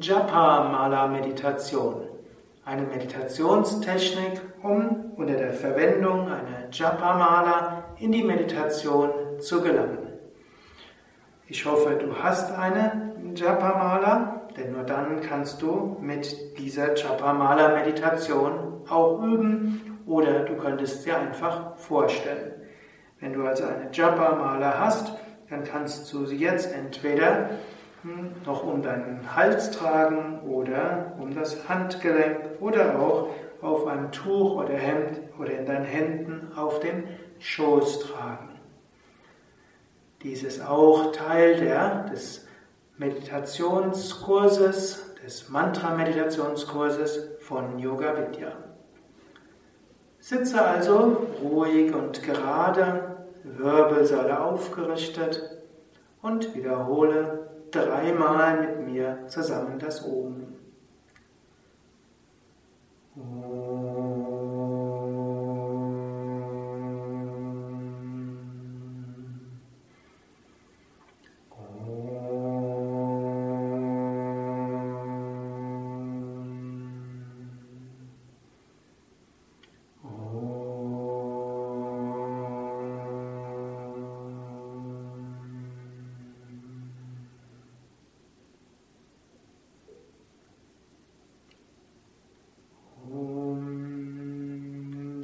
Japa-Mala-Meditation. Eine Meditationstechnik, um unter der Verwendung einer Japa-Mala in die Meditation zu gelangen. Ich hoffe, du hast eine Japa-Mala, denn nur dann kannst du mit dieser Japa-Mala-Meditation auch üben oder du könntest sie einfach vorstellen. Wenn du also eine Japa-Mala hast, dann kannst du sie jetzt entweder noch um deinen Hals tragen oder um das Handgelenk oder auch auf einem Tuch oder Hemd oder in deinen Händen auf dem Schoß tragen. Dies ist auch Teil der, des Meditationskurses, des Mantra-Meditationskurses von Yoga Vidya. Sitze also ruhig und gerade, Wirbelsäule aufgerichtet und wiederhole dreimal mit mir zusammen das Oben.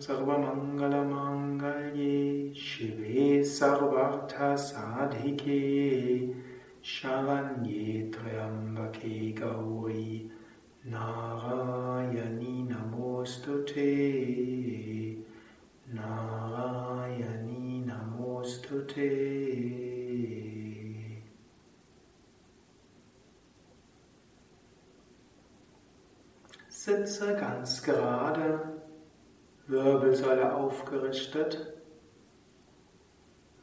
सर्वमङ्गलमाङ्गल्ये शिवे सर्वार्थसाधिके शरण्ये त्र्यम्बके गौरी नारायणी नमोऽस्तु ते नारायणी नमोऽस्तु ते Sitze ganz gerade Wirbelsäule aufgerichtet.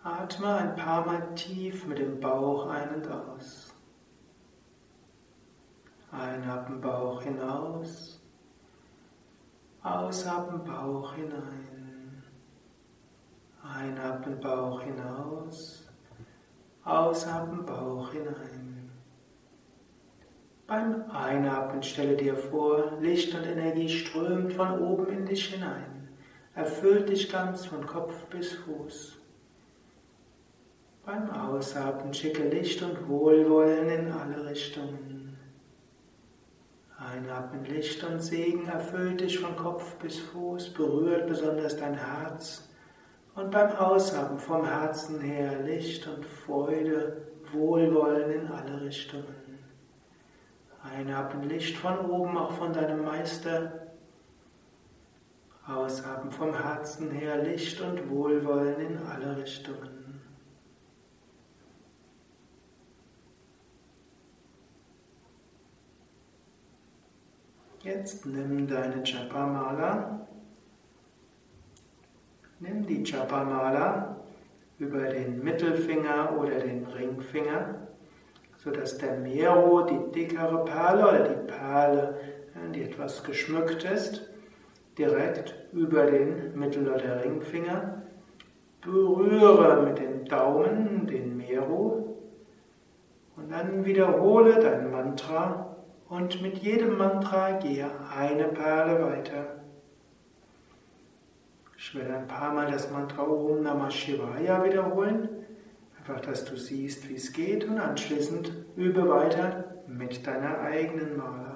Atme ein paar Mal tief mit dem Bauch ein und aus. Einatmen Bauch hinaus. Ausatmen Bauch hinein. Einatmen Bauch hinaus. Ausatmen Bauch hinein. Beim Einatmen stelle dir vor, Licht und Energie strömt von oben in dich hinein erfüllt dich ganz von Kopf bis Fuß. Beim Ausatmen schicke Licht und Wohlwollen in alle Richtungen. Einatmen Licht und Segen erfüllt dich von Kopf bis Fuß, berührt besonders dein Herz. Und beim Ausatmen vom Herzen her Licht und Freude, Wohlwollen in alle Richtungen. Einatmen Licht von oben, auch von deinem Meister, Ausatmen vom Herzen her Licht und Wohlwollen in alle Richtungen. Jetzt nimm deine Japamala. Nimm die Japamala über den Mittelfinger oder den Ringfinger, sodass der Mero, die dickere Perle oder die Perle, die etwas geschmückt ist, direkt über den Mittel- oder Ringfinger. Berühre mit dem Daumen den Meru und dann wiederhole dein Mantra und mit jedem Mantra gehe eine Perle weiter. Ich werde ein paar Mal das Mantra Om Namah Shivaya wiederholen, einfach dass du siehst, wie es geht und anschließend übe weiter mit deiner eigenen Mala.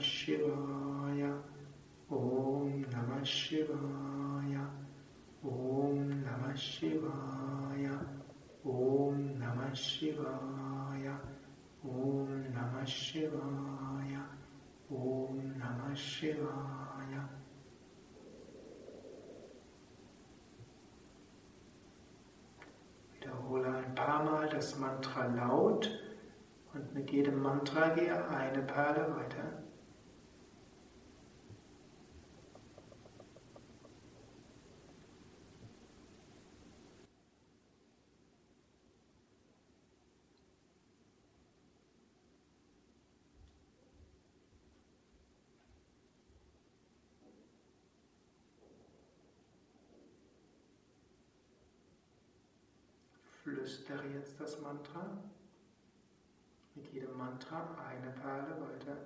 Shivaya. Om Namah Shivaya. Om Namah Shivaya. Om Namah Shivaya. Om Namah Shivaya. Om Namah Shivaya. Wiederhole ein paar Mal das Mantra laut. Und mit jedem Mantra gehe eine Perle weiter. Flüstere jetzt das Mantra. mit jedem Mantra eine Perle weiter.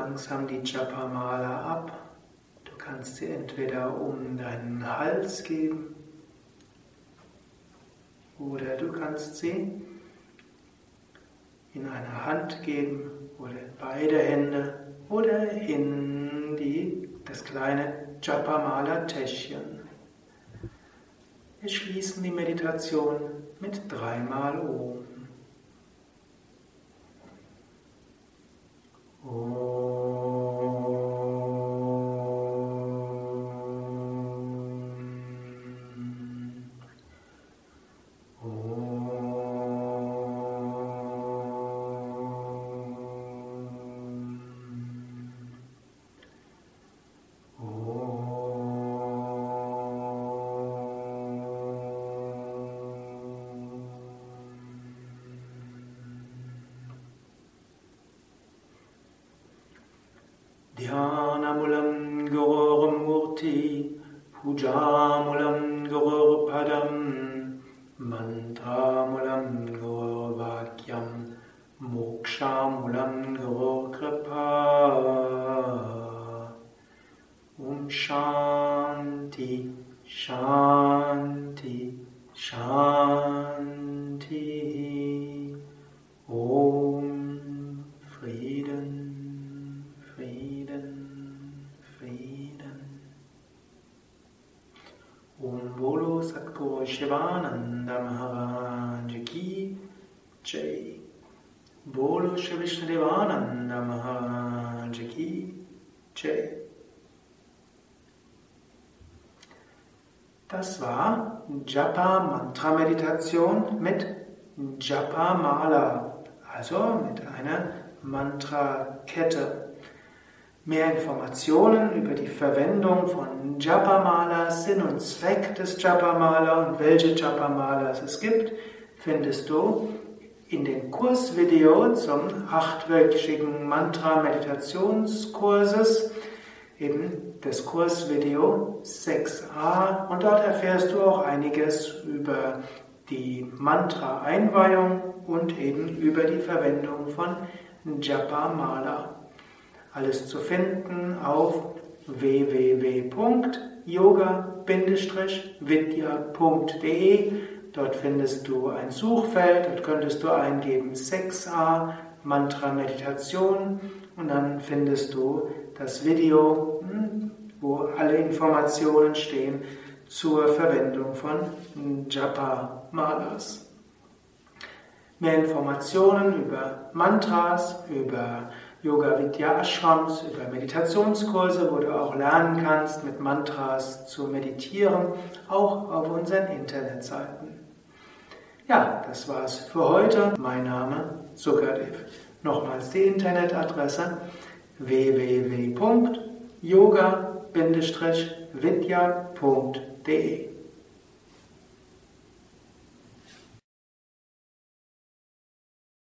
Langsam die Japamala ab. Du kannst sie entweder um deinen Hals geben oder du kannst sie in eine Hand geben oder in beide Hände oder in die, das kleine Japamala-Täschchen. Wir schließen die Meditation mit dreimal Om. Oh. ध्यानमुलं गौरमूर्ति पूजामुलं गो मन्त्रामुलं भूजामूलं मोक्षामुलं मन्थामूलं ॐ शान्ति शान्ति Japa Mantra Meditation mit Japa Mala, also mit einer Mantra-Kette. Mehr Informationen über die Verwendung von Japamala, Sinn und Zweck des Japamala und welche Japamalas es gibt, findest du in dem Kursvideo zum achtwöchigen Mantra-Meditationskurses, eben das Kursvideo 6a. Und dort erfährst du auch einiges über die Mantra-Einweihung und eben über die Verwendung von Japamala. Alles zu finden auf www.yoga-vidya.de. Dort findest du ein Suchfeld, dort könntest du eingeben 6a Mantra Meditation und dann findest du das Video, hm, wo alle Informationen stehen zur Verwendung von Japa Malas. Mehr Informationen über Mantras, über Yoga Vidya Ashrams, über Meditationskurse, wo du auch lernen kannst, mit Mantras zu meditieren, auch auf unseren Internetseiten. Ja, das war's für heute. Mein Name Sukadev. Nochmals die Internetadresse www.yoga-vidya.de